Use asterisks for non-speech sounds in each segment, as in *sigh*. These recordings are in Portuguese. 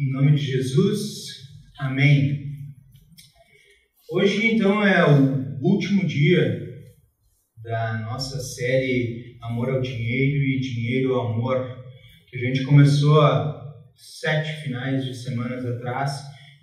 Em nome de Jesus, amém. Hoje, então, é o último dia da nossa série Amor ao Dinheiro e Dinheiro ao Amor, que a gente começou há sete finais de semanas atrás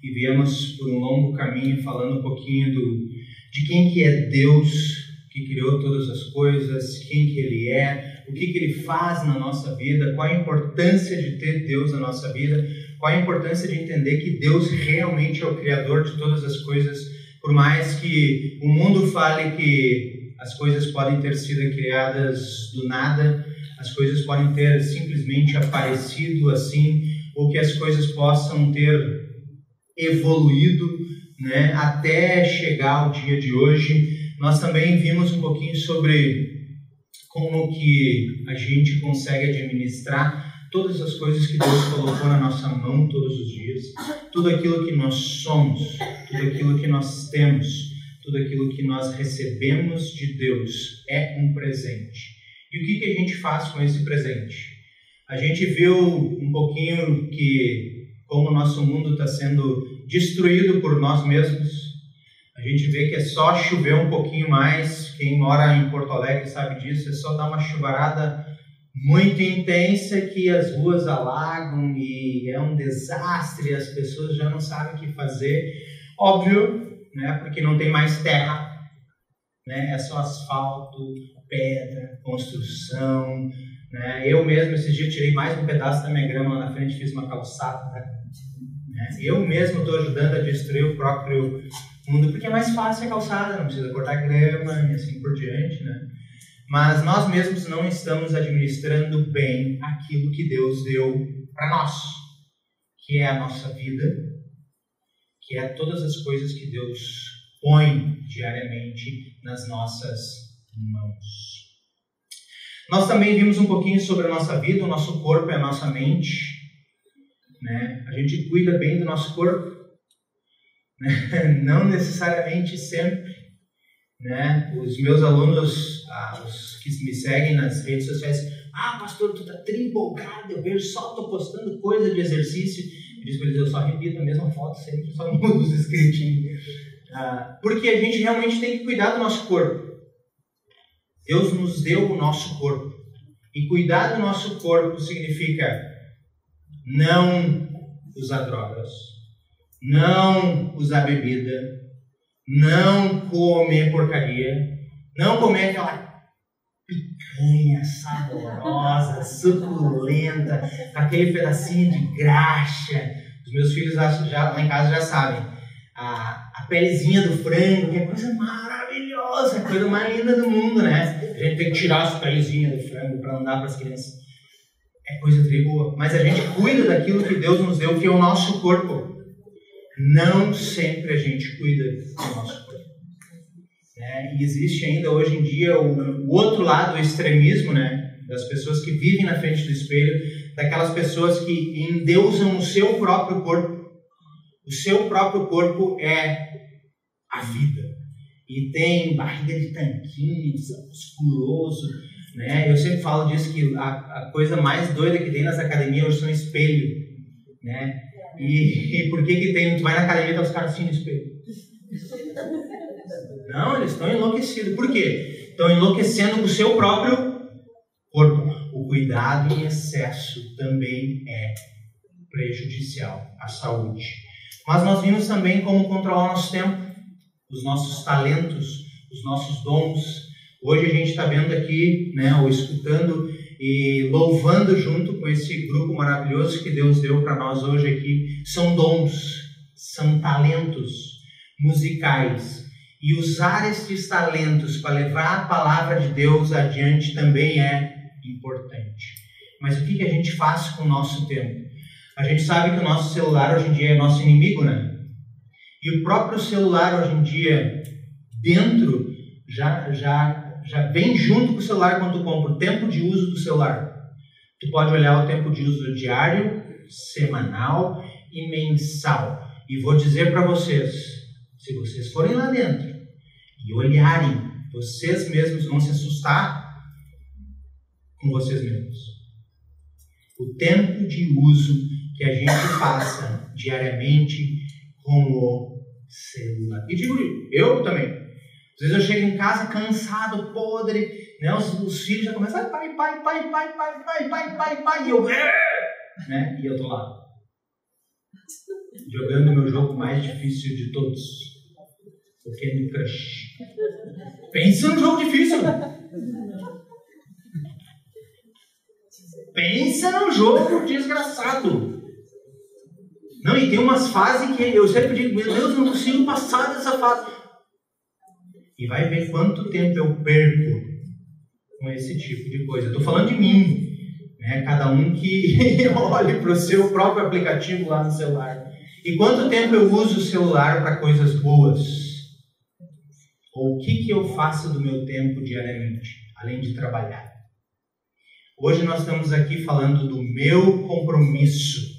e viemos por um longo caminho falando um pouquinho do, de quem que é Deus que criou todas as coisas, quem que Ele é, o que, que Ele faz na nossa vida, qual a importância de ter Deus na nossa vida, qual a importância de entender que Deus realmente é o Criador de todas as coisas, por mais que o mundo fale que as coisas podem ter sido criadas do nada, as coisas podem ter simplesmente aparecido assim, ou que as coisas possam ter evoluído né, até chegar ao dia de hoje. Nós também vimos um pouquinho sobre como que a gente consegue administrar todas as coisas que Deus colocou na nossa mão todos os dias, tudo aquilo que nós somos, tudo aquilo que nós temos, tudo aquilo que nós recebemos de Deus é um presente. E o que, que a gente faz com esse presente? A gente viu um pouquinho que como o nosso mundo está sendo destruído por nós mesmos, a gente vê que é só chover um pouquinho mais. Quem mora em Porto Alegre sabe disso. É só dar uma chuvarada muito intensa que as ruas alagam e é um desastre. As pessoas já não sabem o que fazer. Óbvio, né? Porque não tem mais terra. Né? É só asfalto, pedra, construção. Né? Eu mesmo esses dias tirei mais um pedaço da minha grama lá na frente, fiz uma calçada. Né? Eu mesmo estou ajudando a destruir o próprio mundo, porque é mais fácil a calçada, não precisa cortar grama e assim por diante, né? Mas nós mesmos não estamos administrando bem aquilo que Deus deu para nós, que é a nossa vida, que é todas as coisas que Deus põe diariamente nas nossas mãos. Nós também vimos um pouquinho sobre a nossa vida, o nosso corpo e a nossa mente. Né? A gente cuida bem do nosso corpo, *laughs* não necessariamente sempre. Né? Os meus alunos, os que me seguem nas redes sociais, ah, pastor, tu tá empolgado, eu vejo só tô postando coisa de exercício. Eu para eles, eu só repito a mesma foto sempre, só *laughs* mudo os escritinhos. Ah, porque a gente realmente tem que cuidar do nosso corpo. Deus nos deu o nosso corpo. E cuidar do nosso corpo significa não usar drogas, não usar bebida, não comer porcaria, não comer aquela picanha saborosa, suculenta, com aquele pedacinho de graxa. Os meus filhos já, lá em casa já sabem. A, a pelezinha do frango, que é coisa maravilhosa, coisa mais linda do mundo, né? A gente tem que tirar as pelezinhas do frango para não dar para as crianças. É coisa boa. Mas a gente cuida daquilo que Deus nos deu, que é o nosso corpo não sempre a gente cuida do nosso corpo. Né? E existe ainda hoje em dia o, o outro lado, o extremismo, né? das pessoas que vivem na frente do espelho, daquelas pessoas que endeusam o seu próprio corpo. O seu próprio corpo é a vida. E tem barriga de tanquinho, musculoso. Né? Eu sempre falo disso que a, a coisa mais doida que tem nas academias hoje são espelho. Né? E, e por que que tem, tu vai na academia e tá os caras assim no espelho? *laughs* Não, eles estão enlouquecidos. Por quê? Estão enlouquecendo com o seu próprio corpo. O cuidado em excesso também é prejudicial à saúde. Mas nós vimos também como controlar nosso tempo, os nossos talentos, os nossos dons. Hoje a gente está vendo aqui, né, ou escutando e louvando junto com esse grupo maravilhoso que Deus deu para nós hoje aqui. São dons, são talentos musicais. E usar estes talentos para levar a palavra de Deus adiante também é importante. Mas o que, que a gente faz com o nosso tempo? A gente sabe que o nosso celular hoje em dia é nosso inimigo, né? E o próprio celular hoje em dia, dentro, já, já já vem junto com o celular quando tu compra o tempo de uso do celular. Tu pode olhar o tempo de uso diário, semanal e mensal. E vou dizer para vocês, se vocês forem lá dentro e olharem, vocês mesmos vão se assustar com vocês mesmos. O tempo de uso que a gente *coughs* passa diariamente com o celular. E digo, eu também. Às vezes eu chego em casa cansado, podre, né? Os, os filhos já começam, ah, pai, pai, pai, pai, pai, pai, pai, pai, pai, e eu, né? E eu tô lá. *laughs* Jogando meu jogo mais difícil de todos. O Candy Crush. Pensa num jogo difícil. Pensa num jogo desgraçado. Não, e tem umas fases que eu sempre digo, meu Deus, não consigo passar dessa fase. E vai ver quanto tempo eu perco com esse tipo de coisa. Estou falando de mim. Né? Cada um que *laughs* olhe para o seu próprio aplicativo lá no celular. E quanto tempo eu uso o celular para coisas boas? Ou o que, que eu faço do meu tempo diariamente, além de trabalhar? Hoje nós estamos aqui falando do meu compromisso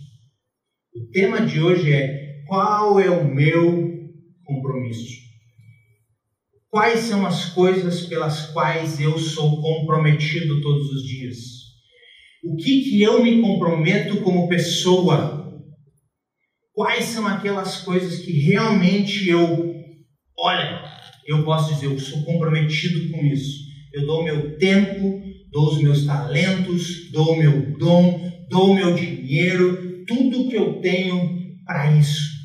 o tema de hoje é: qual é o meu compromisso? Quais são as coisas pelas quais eu sou comprometido todos os dias? O que, que eu me comprometo como pessoa? Quais são aquelas coisas que realmente eu, olha, eu posso dizer, eu sou comprometido com isso. Eu dou meu tempo, dou os meus talentos, dou meu dom, dou meu dinheiro, tudo que eu tenho para isso.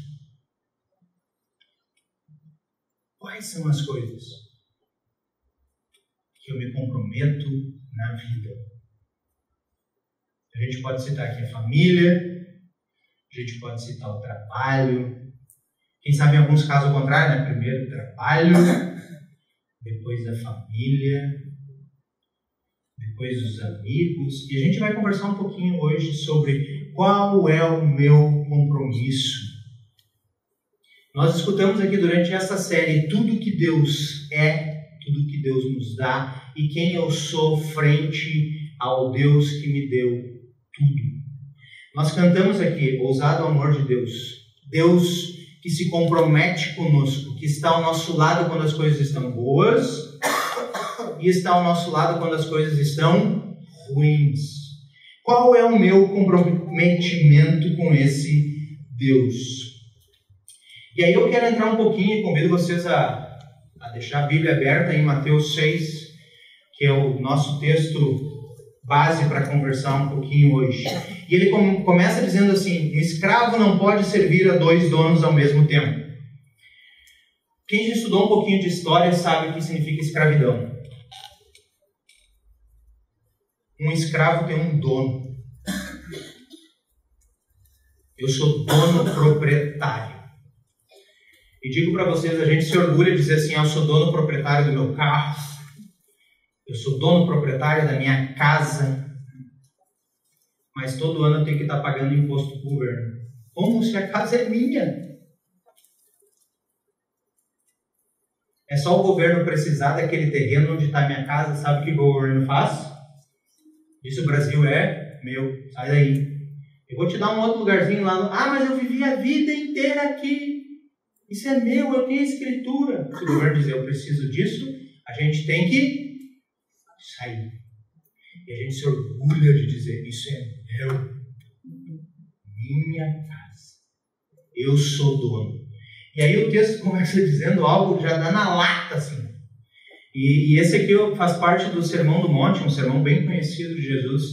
Quais são as coisas que eu me comprometo na vida? A gente pode citar aqui a família, a gente pode citar o trabalho. Quem sabe em alguns casos o contrário, né? Primeiro o trabalho, *laughs* depois a família, depois os amigos. E a gente vai conversar um pouquinho hoje sobre qual é o meu compromisso? Nós escutamos aqui durante essa série tudo que Deus é, tudo que Deus nos dá e quem eu sou frente ao Deus que me deu tudo. Nós cantamos aqui, ousado amor de Deus. Deus que se compromete conosco, que está ao nosso lado quando as coisas estão boas e está ao nosso lado quando as coisas estão ruins. Qual é o meu comprometimento com esse Deus? E aí eu quero entrar um pouquinho e convido vocês a, a deixar a Bíblia aberta em Mateus 6, que é o nosso texto base para conversar um pouquinho hoje. E ele começa dizendo assim: um escravo não pode servir a dois donos ao mesmo tempo. Quem já estudou um pouquinho de história sabe o que significa escravidão. Um escravo tem um dono. Eu sou dono proprietário. E digo para vocês, a gente se orgulha de dizer assim, eu sou dono proprietário do meu carro, eu sou dono proprietário da minha casa, mas todo ano eu tenho que estar pagando imposto para o governo. Como se a casa é minha? É só o governo precisar daquele terreno onde está minha casa, sabe o que o governo faz? Diz o Brasil é meu, sai daí. Eu vou te dar um outro lugarzinho lá. No... Ah, mas eu vivi a vida inteira aqui. Isso é meu, eu tenho escritura. Se o governo dizer eu preciso disso, a gente tem que sair. E a gente se orgulha de dizer: Isso é Minha casa. Eu sou dono. E aí o texto começa dizendo algo já dá na lata, assim. E, e, esse aqui faz parte do Sermão do Monte, um sermão bem conhecido de Jesus.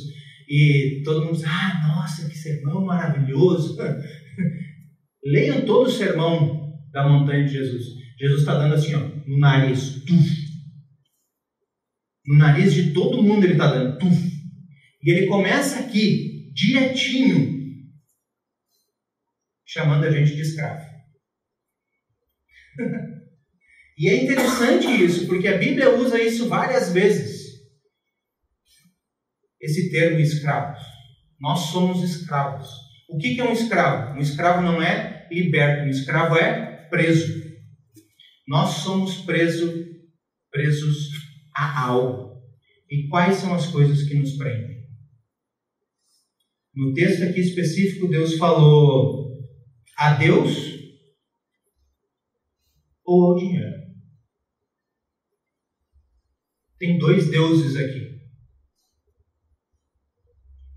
E todo mundo diz: Ah, nossa, que sermão maravilhoso! *laughs* Leiam todo o sermão da montanha de Jesus. Jesus está dando assim, ó, no nariz, tuf. No nariz de todo mundo ele está dando, tuf. E ele começa aqui, direitinho, chamando a gente de escravo. *laughs* E é interessante isso, porque a Bíblia usa isso várias vezes. Esse termo escravos. Nós somos escravos. O que é um escravo? Um escravo não é liberto, um escravo é preso. Nós somos preso, presos a algo. E quais são as coisas que nos prendem? No texto aqui específico, Deus falou a Deus ou ao dinheiro. Tem dois deuses aqui.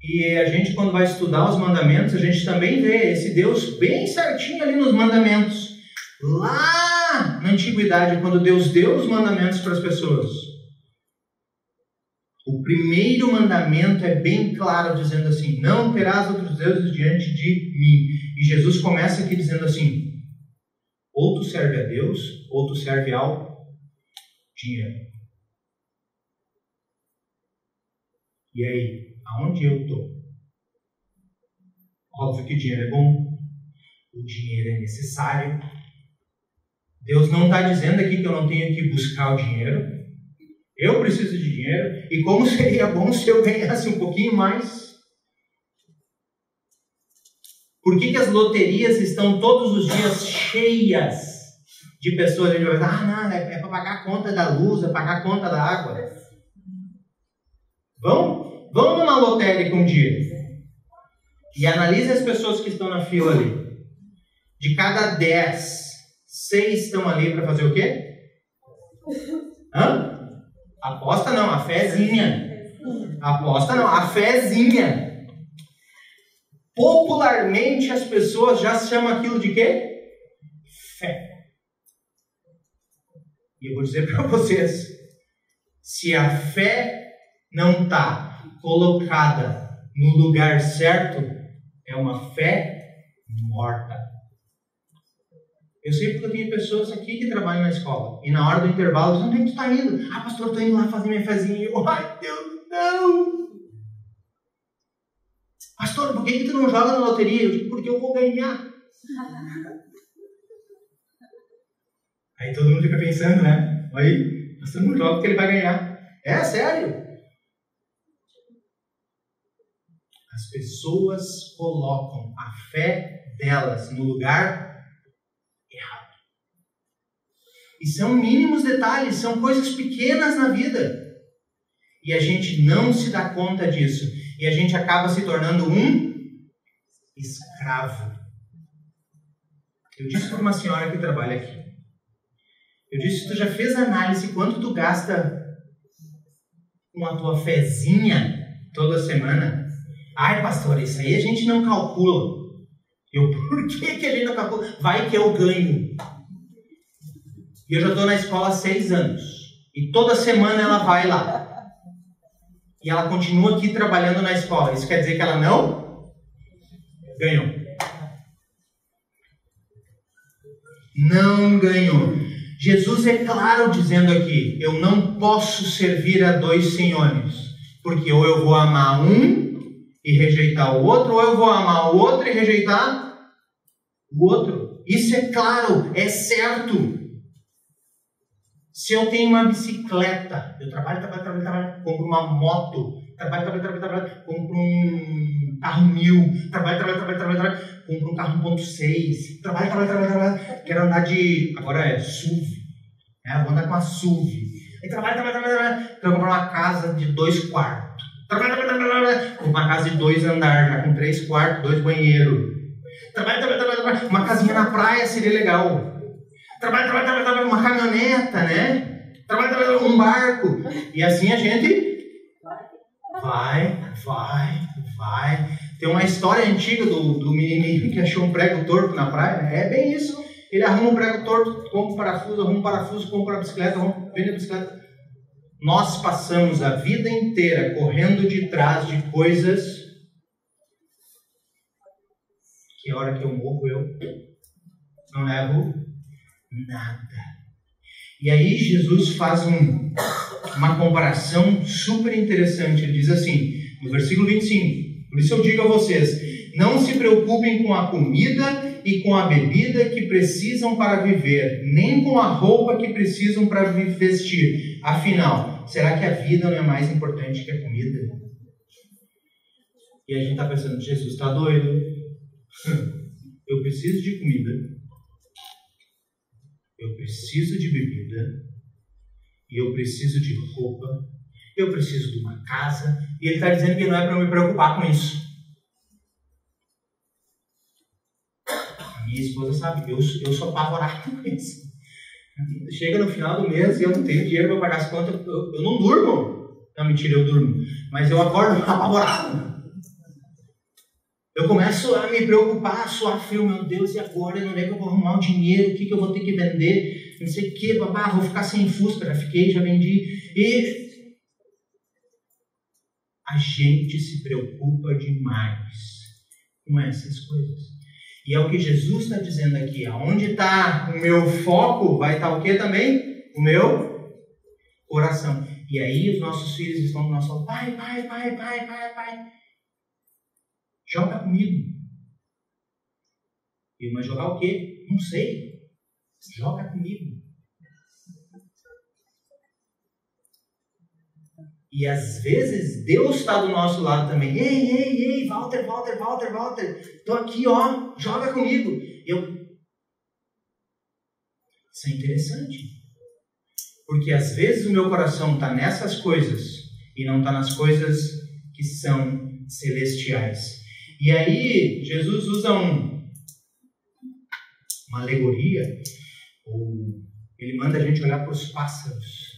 E a gente, quando vai estudar os mandamentos, a gente também vê esse Deus bem certinho ali nos mandamentos. Lá na antiguidade, quando Deus deu os mandamentos para as pessoas. O primeiro mandamento é bem claro, dizendo assim: Não terás outros deuses diante de mim. E Jesus começa aqui dizendo assim: Ou tu serve a Deus, ou tu serve ao dinheiro. E aí, aonde eu estou? Óbvio que dinheiro é bom, o dinheiro é necessário. Deus não está dizendo aqui que eu não tenho que buscar o dinheiro. Eu preciso de dinheiro. E como seria bom se eu ganhasse um pouquinho mais? Por que, que as loterias estão todos os dias cheias de pessoas? A gente vai dizer, ah, não, é, é para pagar a conta da luz, é pagar a conta da água. Vão, vão numa lotérica um dia e analise as pessoas que estão na fila ali. De cada dez, seis estão ali para fazer o quê? Hã? Aposta não, a fezinha. Aposta não, a fezinha. Popularmente as pessoas já chamam aquilo de quê? Fé. E eu vou dizer *laughs* para vocês, se a fé não está colocada no lugar certo, é uma fé morta. Eu sei porque eu tenho pessoas aqui que trabalham na escola. E na hora do intervalo, dizem, onde é que tu está indo? Ah, pastor, estou indo lá fazer minha fezinha. Eu, ai, Deus, não! Pastor, por que, que tu não joga na loteria? Eu digo, porque eu vou ganhar. *laughs* Aí todo mundo fica pensando, né? Aí, pastor não joga porque ele vai ganhar. É, sério. As pessoas colocam a fé delas no lugar E são mínimos detalhes, são coisas pequenas na vida. E a gente não se dá conta disso. E a gente acaba se tornando um escravo. Eu disse para uma senhora que trabalha aqui. Eu disse, tu já fez análise quanto tu gasta com a tua fezinha toda semana? Ai, pastor, isso aí a gente não calcula. Eu, por que, que gente não calcula? Vai que eu ganho. E eu já estou na escola há seis anos. E toda semana ela vai lá. E ela continua aqui trabalhando na escola. Isso quer dizer que ela não ganhou. Não ganhou. Jesus é claro dizendo aqui: eu não posso servir a dois senhores, porque ou eu vou amar um e rejeitar o outro, ou eu vou amar o outro e rejeitar o outro. Isso é claro, é certo. Se eu tenho uma bicicleta, eu trabalho, trabalho, trabalho, trabalho, compro uma moto, trabalho, trabalho, trabalho, trabalho, compro um carro mil, trabalho, trabalho, trabalho, trabalho, trabalho, compro um carro 1.6, trabalho, trabalho, trabalho, trabalho, quero andar de, agora é SUV, né? vou andar com a SUV. Aí trabalho, trabalho, trabalho, trabalho, quero comprar uma casa de dois quartos. Uma casa de dois andares, já com três quartos, dois banheiros. Trabalho, trabalho, trabalho, trabalho. Uma casinha na praia seria legal. Trabalho, trabalho, trabalho, trabalho. Uma caminhoneta, né? Trabalho, trabalho, um barco. E assim a gente vai, vai, vai. Tem uma história antiga do, do menininho que achou um prego torto na praia. É bem isso. Ele arruma um prego torto, compra um parafuso, arruma um parafuso, compra a bicicleta, vende a bicicleta nós passamos a vida inteira correndo de trás de coisas que hora que eu morro eu não levo nada. E aí Jesus faz um, uma comparação super interessante. Ele diz assim, no versículo 25: Por isso eu digo a vocês: não se preocupem com a comida e com a bebida que precisam para viver, nem com a roupa que precisam para vestir. Afinal, será que a vida não é mais importante que a comida? E a gente está pensando, Jesus está doido. *laughs* Eu preciso de comida. Eu preciso de bebida. E eu preciso de roupa. Eu preciso de uma casa. E ele está dizendo que não é para me preocupar com isso. A minha esposa sabe, eu, eu sou apavorado *laughs* com isso. Chega no final do mês e eu não tenho dinheiro para pagar as contas, eu, eu não durmo. Não, mentira, eu durmo. Mas eu acordo *laughs* apavorado. Começo a me preocupar, a suar frio, meu Deus, e agora? Onde é que eu vou arrumar o dinheiro? O que, que eu vou ter que vender? Não sei o que, babá, vou ficar sem Fusca, já fiquei, já vendi. E a gente se preocupa demais com essas coisas. E é o que Jesus está dizendo aqui. Aonde está o meu foco, vai estar tá o que também? O meu coração. E aí os nossos filhos estão do nosso pai, pai, pai, pai, pai, pai. Joga comigo. E mas jogar o quê? Não sei. Joga comigo. E às vezes Deus está do nosso lado também. Ei, ei, ei, Walter, Walter, Walter, Walter. Tô aqui, ó. Joga comigo. Eu. Isso é interessante. Porque às vezes o meu coração está nessas coisas e não está nas coisas que são celestiais. E aí, Jesus usa um, uma alegoria, ou ele manda a gente olhar para os pássaros.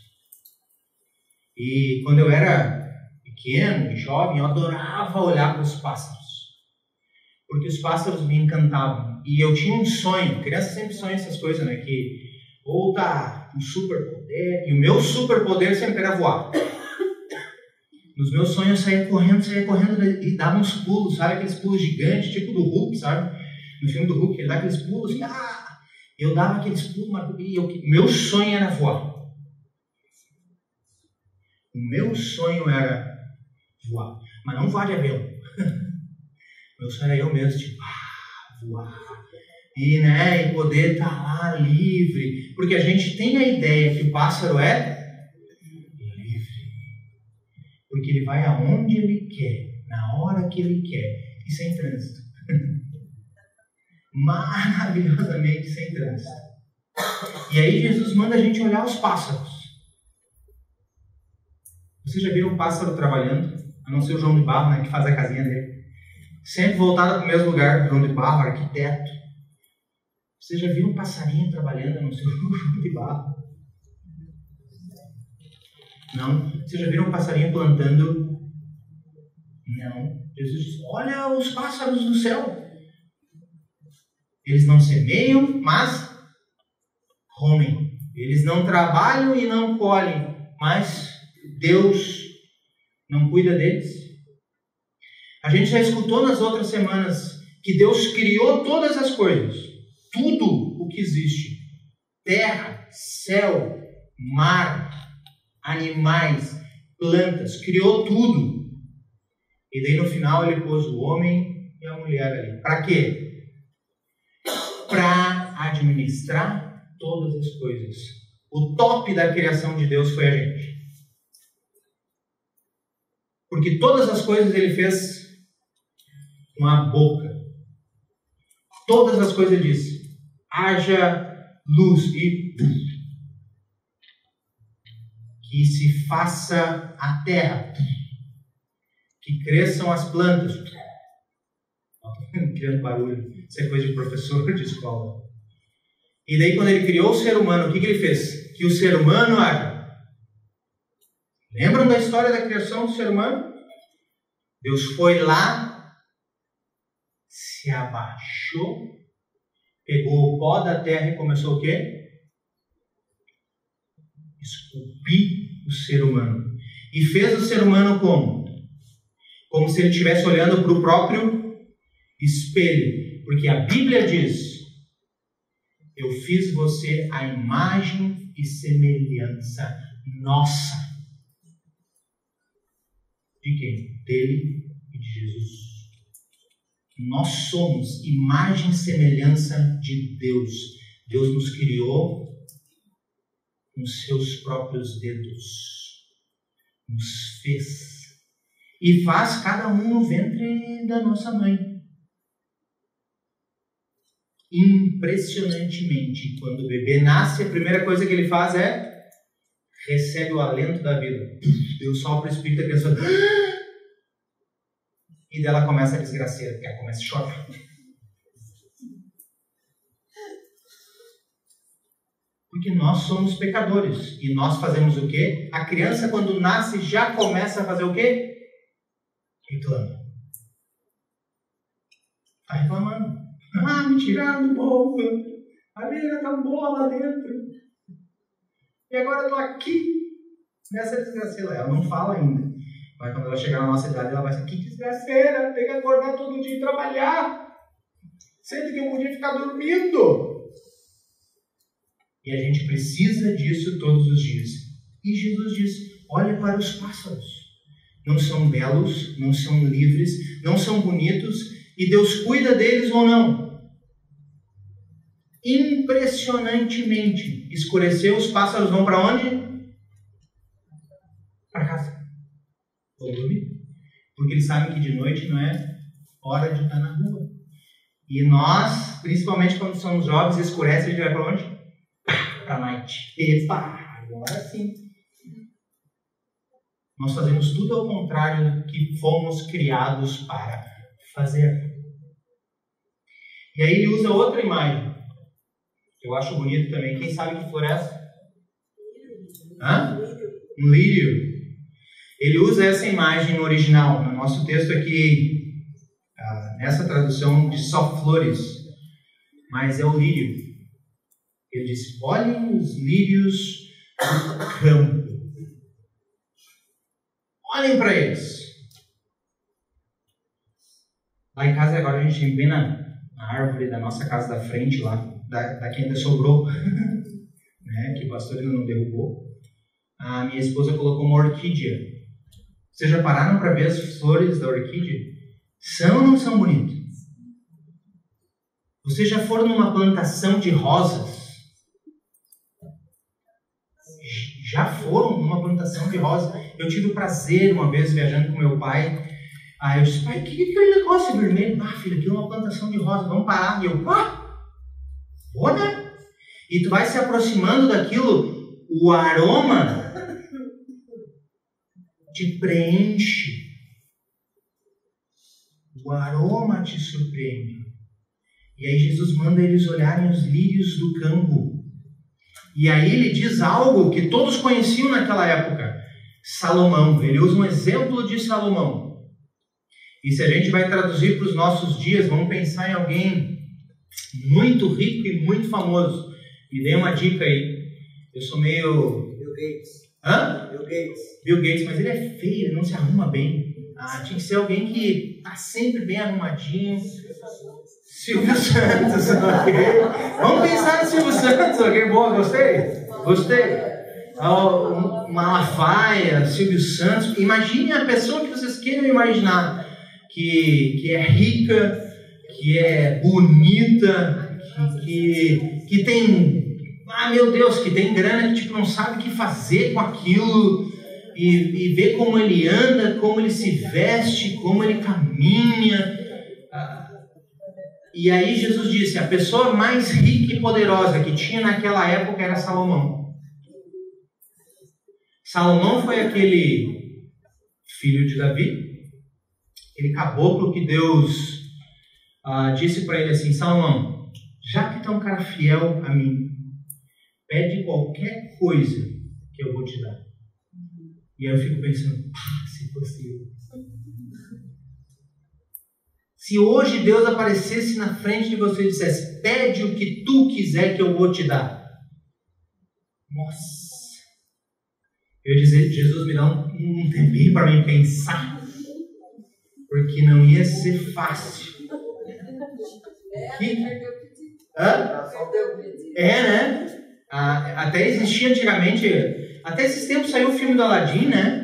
E quando eu era pequeno jovem, eu adorava olhar para os pássaros. Porque os pássaros me encantavam. E eu tinha um sonho, criança sempre sonha essas coisas, né? Que ou tá um superpoder, e o meu superpoder sempre era voar. Nos meus sonhos eu saía correndo, saía correndo e dava uns pulos, sabe? Aqueles pulos gigantes, tipo do Hulk, sabe? No filme do Hulk, ele dá aqueles pulos assim, ah! Eu dava aqueles pulos, e eu, meu sonho era voar. O meu sonho era voar. Mas não voar de avião. *laughs* meu sonho era eu mesmo, tipo, ah, voar. E, né, e poder estar tá lá livre. Porque a gente tem a ideia que o pássaro é porque ele vai aonde ele quer, na hora que ele quer e sem trânsito. *laughs* Maravilhosamente sem trânsito. E aí Jesus manda a gente olhar os pássaros. Você já viu um pássaro trabalhando? A não ser o João de Barro, né, que faz a casinha dele. Sempre voltado para o mesmo lugar, João de Barro, arquiteto. Você já viu um passarinho trabalhando, a não ser o *laughs* João de Barro? Não. Vocês já viram um passarinho plantando? Não. Jesus diz: Olha os pássaros do céu. Eles não semeiam, mas comem. Eles não trabalham e não colhem, mas Deus não cuida deles. A gente já escutou nas outras semanas que Deus criou todas as coisas, tudo o que existe: terra, céu, mar, animais, plantas, criou tudo. E daí no final ele pôs o homem e a mulher ali. Para quê? Para administrar todas as coisas. O top da criação de Deus foi a gente. Porque todas as coisas ele fez com a boca. Todas as coisas ele disse: haja luz e que se faça a terra, que cresçam as plantas. *laughs* Criando barulho, isso é coisa de professor de escola. E daí, quando ele criou o ser humano, o que, que ele fez? Que o ser humano haja. Lembram da história da criação do ser humano? Deus foi lá, se abaixou, pegou o pó da terra e começou o quê? Esculpir o ser humano. E fez o ser humano como? Como se ele estivesse olhando para o próprio espelho. Porque a Bíblia diz: Eu fiz você a imagem e semelhança nossa. De quem? Dele e de Jesus. Nós somos imagem e semelhança de Deus. Deus nos criou com seus próprios dedos. Nos fez. E faz cada um no ventre da nossa mãe. Impressionantemente, quando o bebê nasce, a primeira coisa que ele faz é recebe o alento da vida. Deus sopra o espírito da criança. E dela começa a desgraceira, porque ela começa a chorar. Porque nós somos pecadores. E nós fazemos o quê? A criança, quando nasce, já começa a fazer o quê? Reclama. Está reclamando. *laughs* Ah, me tiraram do morro. A vida tão boa lá dentro. E agora eu estou aqui, nessa desgraceira. Ela não fala ainda. Mas quando ela chegar na nossa idade, ela vai dizer: Que desgraceira, tem que acordar todo dia e trabalhar. Sendo que eu podia ficar dormindo. E a gente precisa disso todos os dias. E Jesus diz: Olha para os pássaros. Não são belos, não são livres, não são bonitos, e Deus cuida deles ou não. Impressionantemente, escureceu, os pássaros vão para onde? Para casa. Vão dormir. Porque eles sabem que de noite não é hora de estar na rua. E nós, principalmente quando somos jovens, escurece, a gente vai para onde? Para a noite. Epa, agora sim. Nós fazemos tudo ao contrário do que fomos criados para fazer. E aí ele usa outra imagem. Eu acho bonito também. Quem sabe que flor é essa? Hã? Um lírio. Ele usa essa imagem no original. No nosso texto aqui, ah, nessa tradução de só flores. Mas é o lírio. Ele diz: olhem os lírios do campo Olhem para eles. Lá em casa agora a gente tem bem na, na, árvore da nossa casa da frente lá, da, da que ainda sobrou, *laughs* né, que o pastor ainda não derrubou. A minha esposa colocou uma orquídea. Vocês já pararam para ver as flores da orquídea? São ou não são bonitas? Vocês já foram numa plantação de rosas? Já foram numa plantação de rosas? Eu tive o prazer, uma vez, viajando com meu pai. Aí eu disse, pai, o que, é aquele negócio vermelho? Ah, filho, aqui é uma plantação de rosa, vamos parar. E eu, ah, vou, né? E tu vai se aproximando daquilo, o aroma *laughs* te preenche. O aroma te surpreende. E aí Jesus manda eles olharem os lírios do campo. E aí ele diz algo que todos conheciam naquela época. Salomão. Ele usa um exemplo de Salomão. E se a gente vai traduzir para os nossos dias, vamos pensar em alguém muito rico e muito famoso. Me dê uma dica aí. Eu sou meio. Bill Gates. Hã? Bill Gates. Bill Gates, mas ele é feio, ele não se arruma bem. Ah, tinha que ser alguém que tá sempre bem arrumadinho. Silvio Santos, ok? Vamos pensar no Silvio Santos, ok? Boa, gostei? Gostei. Malafaia, Silvio Santos. Imagine a pessoa que vocês queiram imaginar, que, que é rica, que é bonita, que, que, que tem. Ah, meu Deus, que tem grana que tipo, não sabe o que fazer com aquilo. E, e ver como ele anda, como ele se veste, como ele caminha. Ah, e aí Jesus disse: a pessoa mais rica e poderosa que tinha naquela época era Salomão. Salomão foi aquele filho de Davi, aquele caboclo que Deus ah, disse para ele assim: Salomão, já que tu é um cara fiel a mim, pede qualquer coisa que eu vou te dar. E aí eu fico pensando: se fosse eu. Se hoje Deus aparecesse na frente de você e dissesse: pede o que tu quiser que eu vou te dar. Nossa eu dizer, Jesus me dá um, um tempinho para mim pensar, porque não ia ser fácil. Que... Hã? É, né? Ah, até existia antigamente, até esses tempos saiu o filme do Aladdin, né?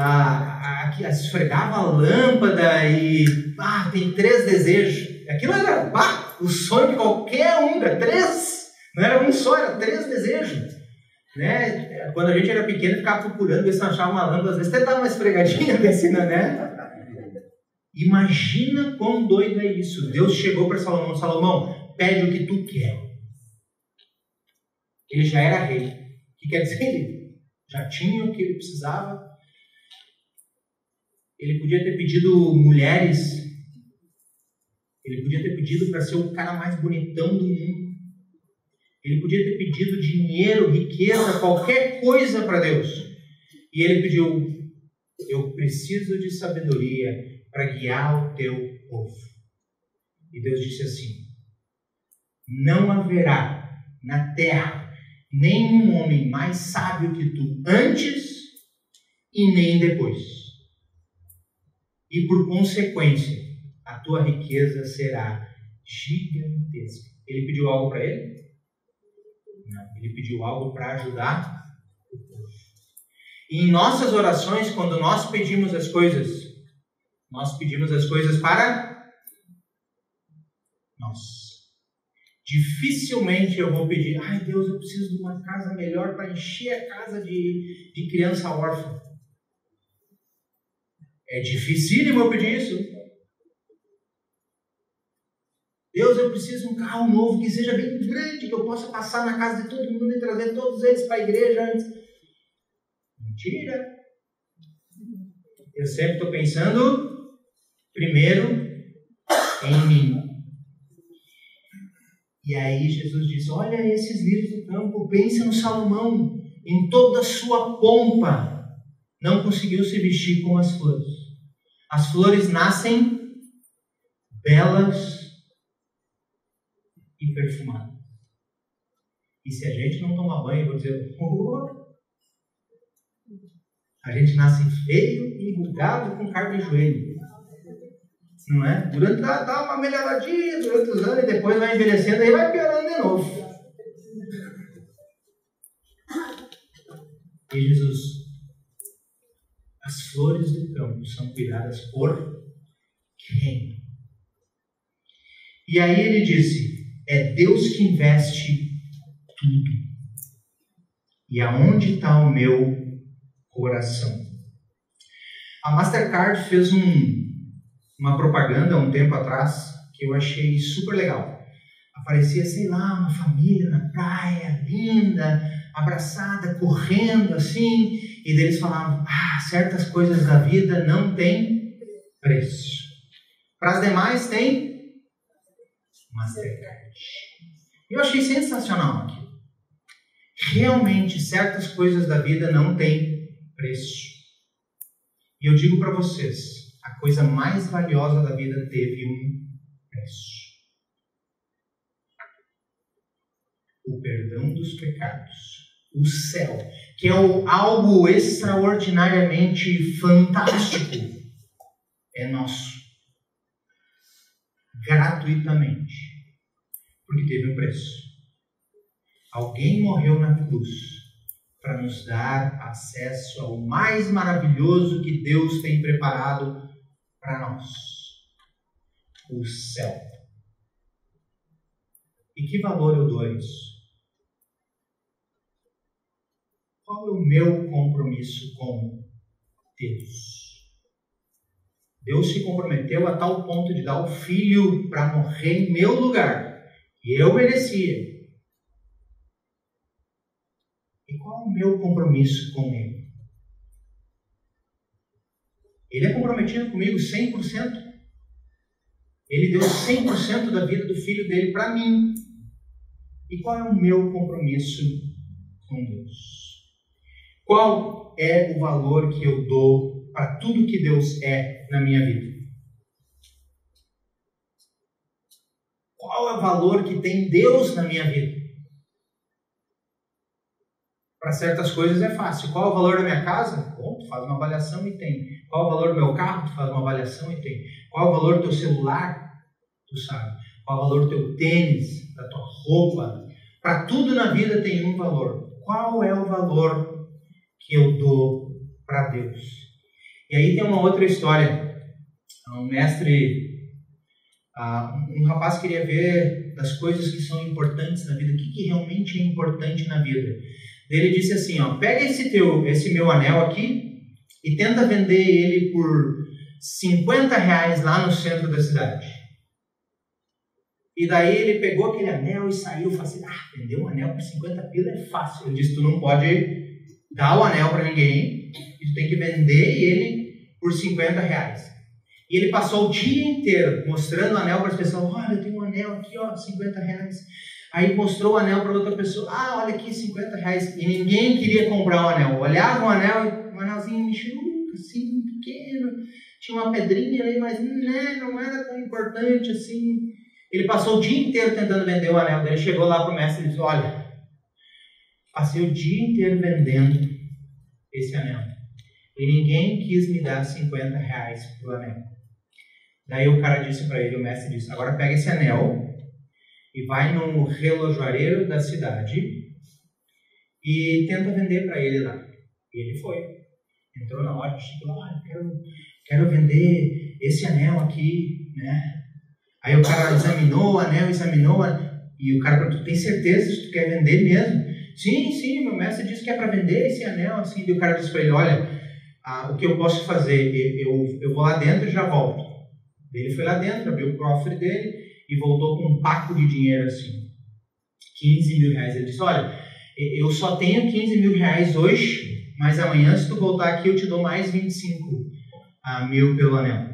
Ah, que esfregava a lâmpada e ah, tem três desejos. Aquilo era o sonho de qualquer um, era três. Não era um só, era três desejos. Né? Quando a gente era pequeno, ficava procurando ver se achava uma lâmpada, às vezes até dava uma esfregadinha *laughs* piscina, né? Imagina quão doido é isso. Deus chegou para Salomão: Salomão, pede o que tu quer. Ele já era rei. O que quer dizer? Ele já tinha o que ele precisava. Ele podia ter pedido mulheres. Ele podia ter pedido para ser o cara mais bonitão do mundo. Ele podia ter pedido dinheiro, riqueza, qualquer coisa para Deus. E ele pediu: Eu preciso de sabedoria para guiar o teu povo. E Deus disse assim: Não haverá na terra nenhum homem mais sábio que tu antes e nem depois. E por consequência, a tua riqueza será gigantesca. Ele pediu algo para ele? Não, ele pediu algo para ajudar o povo. E em nossas orações, quando nós pedimos as coisas, nós pedimos as coisas para nós. Dificilmente eu vou pedir, ai Deus, eu preciso de uma casa melhor para encher a casa de, de criança órfã. É dificílimo eu pedir isso. Deus, eu preciso de um carro novo que seja bem grande, que eu possa passar na casa de todo mundo e trazer todos eles para a igreja antes. Mentira! Eu sempre estou pensando primeiro em mim. E aí Jesus diz: Olha esses lírios do campo, pensa no Salomão, em toda a sua pompa, não conseguiu se vestir como as flores. As flores nascem belas e perfumadas. E se a gente não tomar banho, vou dizer, oh, a gente nasce feio e enrugado com carne de joelho. Não é? Durante dá, dá uma melhoradinha durante os anos e depois vai envelhecendo e vai piorando de novo. E Jesus, flores do campo são cuidadas por quem? E aí ele disse: é Deus que investe tudo. E aonde está o meu coração? A Mastercard fez um, uma propaganda um tempo atrás que eu achei super legal. Aparecia, sei lá, uma família na praia, linda, abraçada, correndo assim, e deles falavam: ah, certas coisas da vida não têm preço. Para as demais tem Mastercard. Eu achei sensacional aqui. Realmente, certas coisas da vida não têm preço. E eu digo para vocês, a coisa mais valiosa da vida teve um preço. O perdão dos pecados, o céu, que é algo extraordinariamente fantástico, é nosso. Gratuitamente porque teve um preço. Alguém morreu na cruz para nos dar acesso ao mais maravilhoso que Deus tem preparado para nós: o céu. E que valor eu dou a isso? Qual é o meu compromisso com Deus? Deus se comprometeu a tal ponto de dar o filho para morrer em meu lugar que eu merecia. E qual é o meu compromisso com Ele? Ele é comprometido comigo 100%. Ele deu 100% da vida do filho dele para mim. E qual é o meu compromisso com Deus? Qual é o valor que eu dou para tudo que Deus é na minha vida? qual é o valor que tem Deus na minha vida? Para certas coisas é fácil. Qual é o valor da minha casa? Bom, tu faz uma avaliação e tem. Qual é o valor do meu carro? Tu faz uma avaliação e tem. Qual é o valor do teu celular? Tu sabe. Qual é o valor do teu tênis? Da tua roupa? Para tudo na vida tem um valor. Qual é o valor que eu dou para Deus? E aí tem uma outra história. Um mestre ah, um rapaz queria ver das coisas que são importantes na vida, o que, realmente é importante na vida. Ele disse assim, ó, pega esse teu, esse meu anel aqui e tenta vender ele por 50 reais lá no centro da cidade. E daí ele pegou aquele anel e saiu, falou assim, ah, vender um anel por 50 pila é fácil. Ele disse, tu não pode dar o anel para ninguém, tu tem que vender ele por 50 reais. E ele passou o dia inteiro mostrando o anel para as pessoas. Olha, eu tenho um anel aqui, ó, 50 reais. Aí mostrou o anel para outra pessoa. Ah, olha aqui, 50 reais. E ninguém queria comprar o anel. Olhava o anel, um anelzinho mexuco, assim, pequeno. Tinha uma pedrinha ali, mas né, não era tão importante assim. Ele passou o dia inteiro tentando vender o anel dele. Chegou lá para o mestre e disse: Olha, passei o dia inteiro vendendo esse anel. E ninguém quis me dar 50 reais pro anel. Daí o cara disse para ele, o mestre disse: Agora pega esse anel e vai no relojoareiro da cidade e tenta vender para ele lá. E ele foi. Entrou na loja, chegou lá, ah, quero, quero vender esse anel aqui, né? Aí o cara examinou o anel, examinou, e o cara perguntou, tem certeza que tu quer vender mesmo? Sim, sim, meu mestre disse que é para vender esse anel, assim. E o cara disse para ele, olha, ah, o que eu posso fazer? Eu, eu vou lá dentro e já volto. Ele foi lá dentro, abriu o cofre dele e voltou com um paco de dinheiro assim. 15 mil reais. Ele disse, olha, eu só tenho 15 mil reais hoje, mas amanhã se tu voltar aqui eu te dou mais 25 ah, mil pelo anel.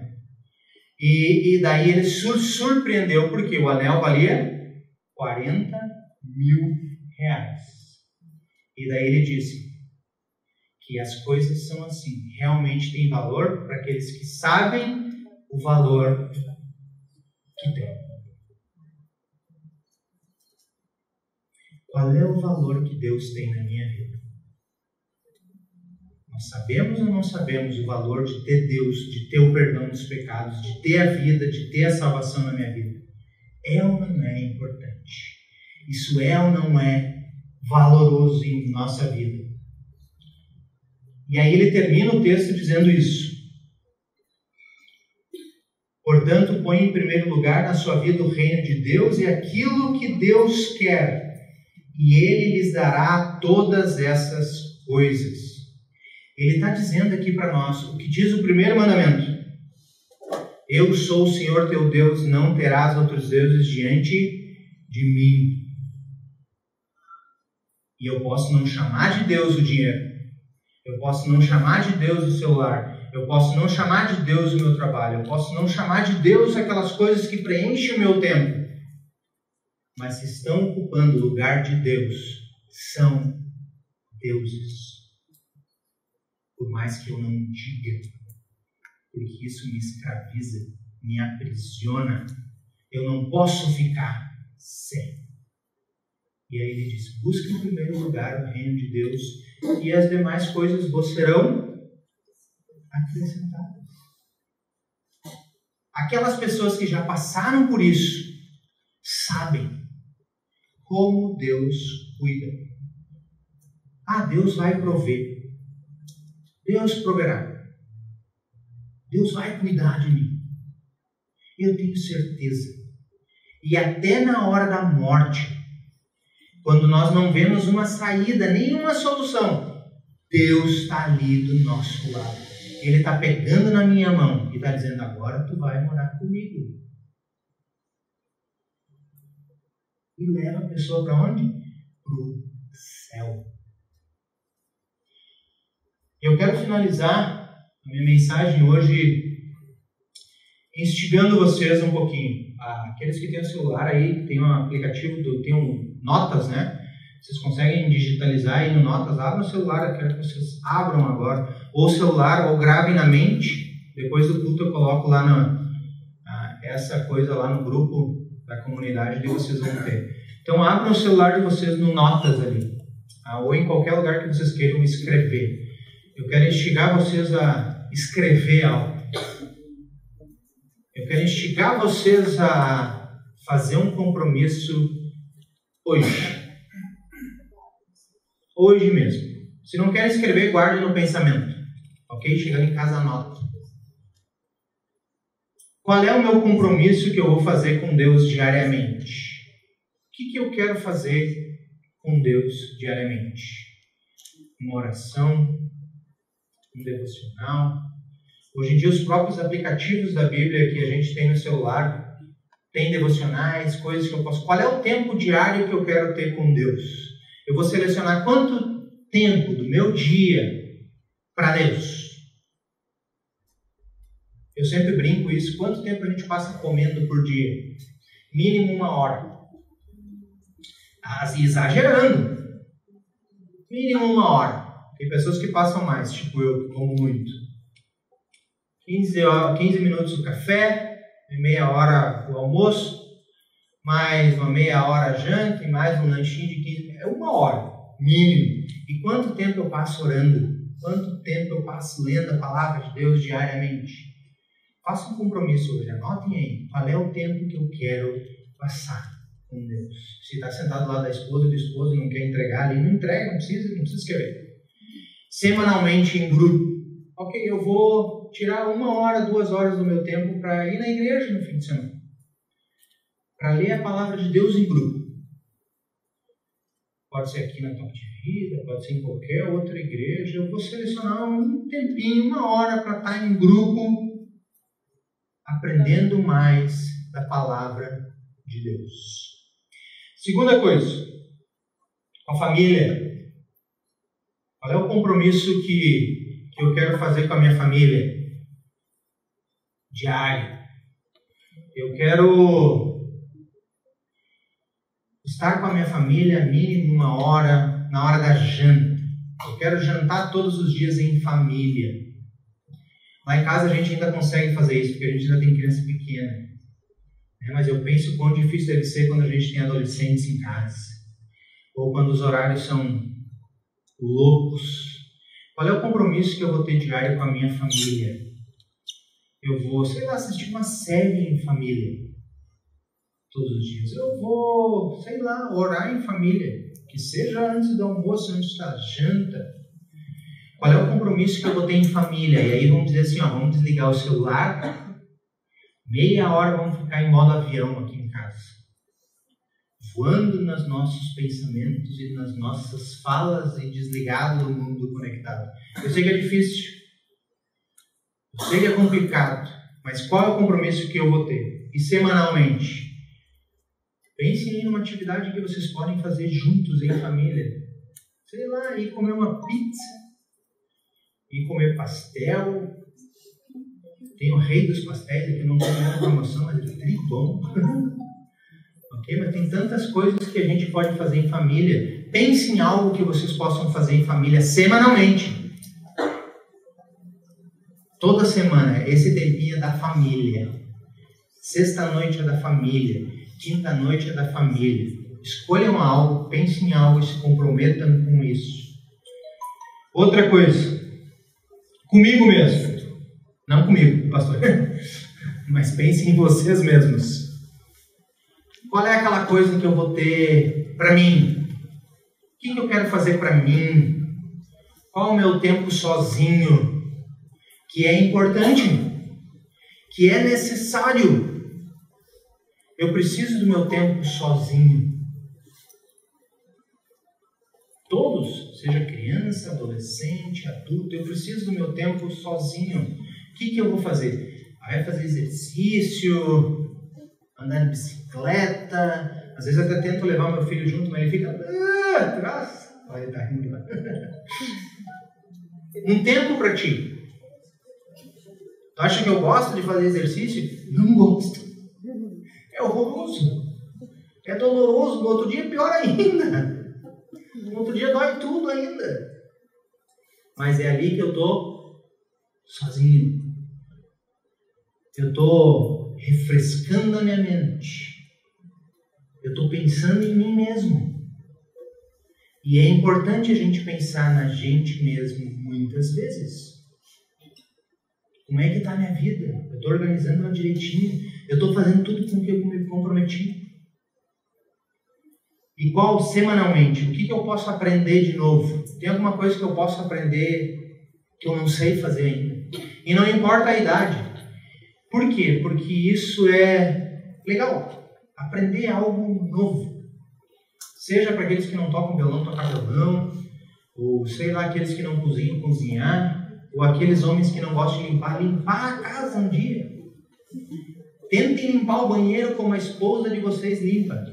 E, e daí ele sur surpreendeu, porque o anel valia 40 mil reais. E daí ele disse que as coisas são assim, realmente tem valor para aqueles que sabem o valor que tem. Qual é o valor que Deus tem na minha vida? Nós sabemos ou não sabemos o valor de ter Deus, de ter o perdão dos pecados, de ter a vida, de ter a salvação na minha vida? É ou não é importante? Isso é ou não é valoroso em nossa vida? E aí ele termina o texto dizendo isso. Portanto, põe em primeiro lugar na sua vida o reino de Deus e aquilo que Deus quer, e Ele lhes dará todas essas coisas. Ele está dizendo aqui para nós o que diz o primeiro mandamento: Eu sou o Senhor teu Deus, não terás outros deuses diante de mim. E eu posso não chamar de Deus o dinheiro, eu posso não chamar de Deus o celular, eu posso não chamar de Deus o meu trabalho, eu posso não chamar de Deus aquelas coisas que preenchem o meu tempo. Mas se estão ocupando o lugar de Deus, são deuses por mais que eu não diga, porque isso me escraviza, me aprisiona. Eu não posso ficar sem. E aí ele diz: busque em primeiro lugar o reino de Deus e as demais coisas vos serão acrescentadas. Aquelas pessoas que já passaram por isso sabem como Deus cuida. Ah, Deus vai prover. Deus proverá. Deus vai cuidar de mim. Eu tenho certeza. E até na hora da morte, quando nós não vemos uma saída, nenhuma solução, Deus está ali do nosso lado. Ele está pegando na minha mão e está dizendo: agora tu vai morar comigo. E leva a pessoa para onde? Para o céu. Eu quero finalizar a minha mensagem hoje instigando vocês um pouquinho. Aqueles que têm o celular aí, tem um aplicativo, do, tem um Notas, né? Vocês conseguem digitalizar aí no Notas, abram o celular, eu quero que vocês abram agora. Ou o celular, ou gravem na mente. Depois do culto eu coloco lá na, essa coisa lá no grupo da comunidade e vocês vão ter. Então abram o celular de vocês no Notas ali. Ah, ou em qualquer lugar que vocês queiram escrever eu quero instigar vocês a escrever algo. Eu quero instigar vocês a fazer um compromisso hoje. Hoje mesmo. Se não quer escrever, guarde no pensamento. Ok? Chegando em casa, anota. Qual é o meu compromisso que eu vou fazer com Deus diariamente? O que, que eu quero fazer com Deus diariamente? Uma oração, um devocional. Hoje em dia, os próprios aplicativos da Bíblia que a gente tem no celular tem devocionais, coisas que eu posso. Qual é o tempo diário que eu quero ter com Deus? Eu vou selecionar quanto tempo do meu dia para Deus. Eu sempre brinco isso. Quanto tempo a gente passa comendo por dia? Mínimo uma hora. Assim, exagerando. Mínimo uma hora. Tem pessoas que passam mais, tipo eu, que como muito. 15, 15 minutos o café, meia hora o almoço, mais uma meia hora janta e mais um lanchinho de 15 É uma hora, mínimo. E quanto tempo eu passo orando? Quanto tempo eu passo lendo a palavra de Deus diariamente? Faça um compromisso hoje, anotem aí. Qual é o tempo que eu quero passar com Deus? Se está sentado lá da esposa do esposo e não quer entregar ali, não entrega, não precisa, não precisa escrever. Semanalmente em grupo. Ok, eu vou tirar uma hora, duas horas do meu tempo para ir na igreja no fim de semana. Para ler a palavra de Deus em grupo. Pode ser aqui na Top de Vida, pode ser em qualquer outra igreja. Eu vou selecionar um tempinho, uma hora para estar em grupo, aprendendo mais da palavra de Deus. Segunda coisa, com a família. Qual é o compromisso que, que eu quero fazer com a minha família? Diário. Eu quero estar com a minha família mínimo uma hora, na hora da janta. Eu quero jantar todos os dias em família. Lá em casa a gente ainda consegue fazer isso, porque a gente ainda tem criança pequena. É, mas eu penso quão difícil deve ser quando a gente tem adolescentes em casa. Ou quando os horários são loucos. Qual é o compromisso que eu vou ter diário com a minha família? Eu vou, sei lá, assistir uma série em família todos os dias. Eu vou, sei lá, orar em família, que seja antes do almoço, antes da janta. Qual é o compromisso que eu vou ter em família? E aí vamos dizer assim, ó, vamos desligar o celular, meia hora vamos ficar em modo avião aqui em casa voando nos nossos pensamentos e nas nossas falas e desligado do mundo conectado. Eu sei que é difícil, sei que é complicado, mas qual é o compromisso que eu vou ter? E semanalmente? Pensem em uma atividade que vocês podem fazer juntos em família. Sei lá, ir comer uma pizza, ir comer pastel. Tem o rei dos pastéis aqui, não tem nenhuma promoção, mas é tri bom. *laughs* Ok? Mas tem tantas coisas que a gente pode fazer em família. Pense em algo que vocês possam fazer em família semanalmente. Toda semana, esse tempinho é da família. Sexta-noite é da família. Quinta-noite é da família. Escolham algo, pensem em algo e se comprometam com isso. Outra coisa. Comigo mesmo. Não comigo, pastor. *laughs* Mas pensem em vocês mesmos. Qual é aquela coisa que eu vou ter para mim? O que eu quero fazer para mim? Qual o meu tempo sozinho? Que é importante, que é necessário. Eu preciso do meu tempo sozinho. Todos, seja criança, adolescente, adulto, eu preciso do meu tempo sozinho. O que, que eu vou fazer? Vai fazer exercício, andar de bicicleta. Às vezes até tento levar meu filho junto, mas ele fica ah, atrás. Olha, ele tá rindo lá. *laughs* um tempo para ti. Tu acha que eu gosto de fazer exercício? Não gosto. É horroroso. É doloroso. No outro dia, pior ainda. No outro dia, dói tudo ainda. Mas é ali que eu tô sozinho. Eu tô refrescando a minha mente. Eu estou pensando em mim mesmo. E é importante a gente pensar na gente mesmo muitas vezes. Como é que está a minha vida? Eu estou organizando ela direitinho. Eu estou fazendo tudo com que eu me comprometi. Igual semanalmente, o que, que eu posso aprender de novo? Tem alguma coisa que eu posso aprender que eu não sei fazer ainda? E não importa a idade. Por quê? Porque isso é legal. Aprender algo novo. Seja para aqueles que não tocam violão, tocar violão, ou sei lá, aqueles que não cozinham, cozinhar, ou aqueles homens que não gostam de limpar, limpar a casa um dia. Tentem limpar o banheiro como a esposa de vocês limpa.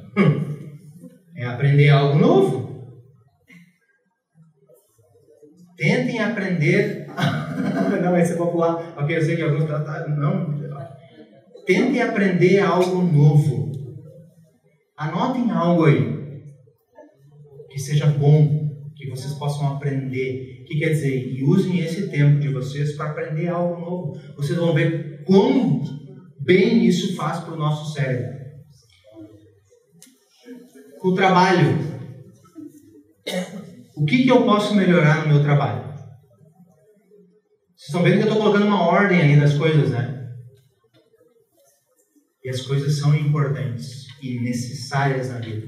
É aprender algo novo. Tentem aprender. *laughs* não, esse é popular. Ok, eu sei que alguns. Tá, tá, não, Tentem aprender algo novo. Anotem algo aí. Que seja bom, que vocês possam aprender. Que quer dizer? E usem esse tempo de vocês para aprender algo novo. Vocês vão ver quão bem isso faz para o nosso cérebro. o trabalho. O que, que eu posso melhorar no meu trabalho? Vocês estão vendo que eu estou colocando uma ordem ali das coisas, né? E as coisas são importantes e necessárias na vida.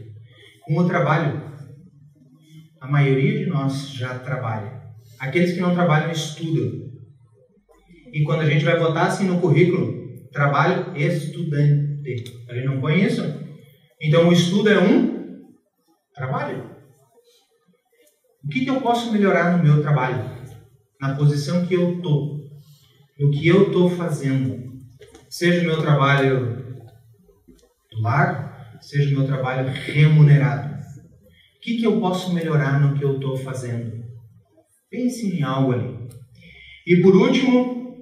Com o trabalho, a maioria de nós já trabalha. Aqueles que não trabalham estudam. E quando a gente vai botar assim no currículo, trabalho estudante. A gente não põe isso? Então o estudo é um trabalho. O que, que eu posso melhorar no meu trabalho? Na posição que eu estou, no que eu estou fazendo. Seja o meu trabalho do lar, seja o meu trabalho remunerado. O que, que eu posso melhorar no que eu estou fazendo? Pense em algo ali. E por último,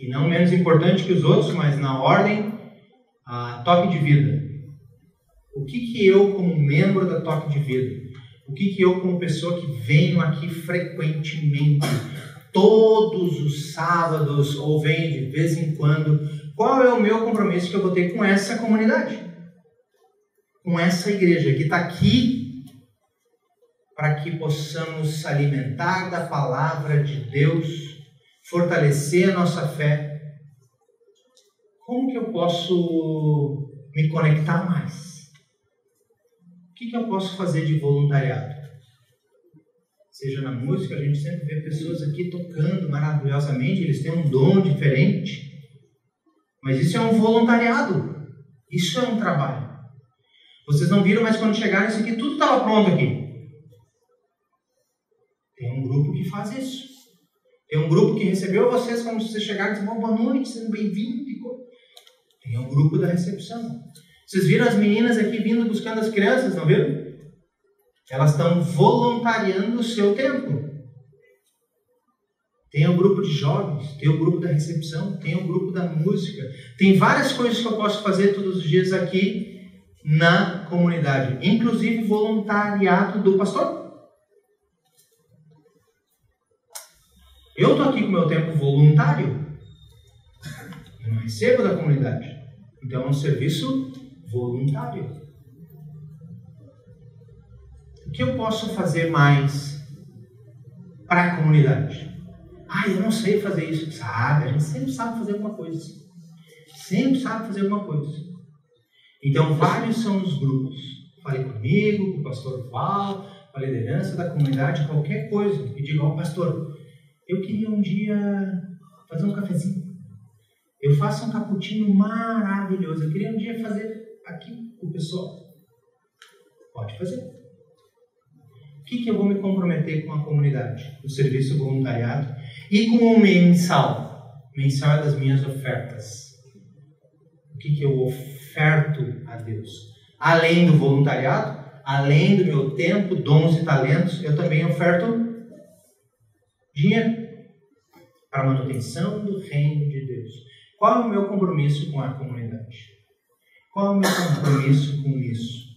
e não menos importante que os outros, mas na ordem, a toque de vida. O que, que eu, como membro da toque de vida, o que, que eu, como pessoa que venho aqui frequentemente, todos os sábados, ou venho de vez em quando, qual é o meu compromisso que eu vou ter com essa comunidade? Com essa igreja que está aqui para que possamos alimentar da palavra de Deus, fortalecer a nossa fé. Como que eu posso me conectar mais? que, que eu posso fazer de voluntariado? Seja na música, a gente sempre vê pessoas aqui tocando maravilhosamente, eles têm um dom diferente. Mas isso é um voluntariado. Isso é um trabalho. Vocês não viram, mas quando chegaram isso aqui, tudo estava pronto aqui. Tem um grupo que faz isso. Tem um grupo que recebeu vocês quando vocês chegaram e disse, boa noite, sejam bem-vindos. Tem um grupo da recepção. Vocês viram as meninas aqui vindo buscando as crianças, não viram? Elas estão voluntariando o seu tempo. Tem o grupo de jovens, tem o grupo da recepção, tem o grupo da música. Tem várias coisas que eu posso fazer todos os dias aqui na comunidade, inclusive voluntariado do pastor. Eu estou aqui com meu tempo voluntário. Eu não recebo da comunidade. Então é um serviço voluntário. O que eu posso fazer mais para a comunidade? Ah, eu não sei fazer isso. Sabe, a gente sempre sabe fazer alguma coisa. Sempre sabe fazer alguma coisa. Então, vários são os grupos. Falei comigo, com o pastor Val, com a liderança da comunidade, qualquer coisa. E digo, ó, oh, pastor, eu queria um dia fazer um cafezinho. Eu faço um cappuccino maravilhoso. Eu queria um dia fazer aqui o pessoal. Pode fazer. O que, que eu vou me comprometer com a comunidade? O serviço voluntariado e com o mensal. Mensal é das minhas ofertas. O que, que eu oferto a Deus? Além do voluntariado, além do meu tempo, dons e talentos, eu também oferto dinheiro para a manutenção do reino de Deus. Qual é o meu compromisso com a comunidade? Qual é o meu compromisso com isso?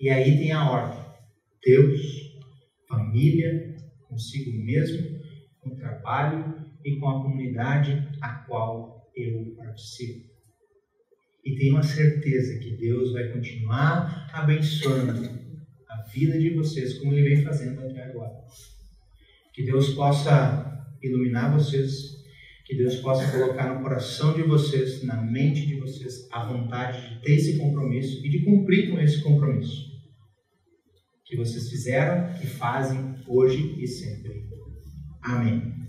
E aí tem a ordem: Deus, família, consigo mesmo, com o trabalho e com a comunidade a qual eu participo. E tenho a certeza que Deus vai continuar abençoando a vida de vocês como Ele vem fazendo até agora. Que Deus possa iluminar vocês que Deus possa colocar no coração de vocês, na mente de vocês, a vontade de ter esse compromisso e de cumprir com esse compromisso. Que vocês fizeram, que fazem hoje e sempre. Amém.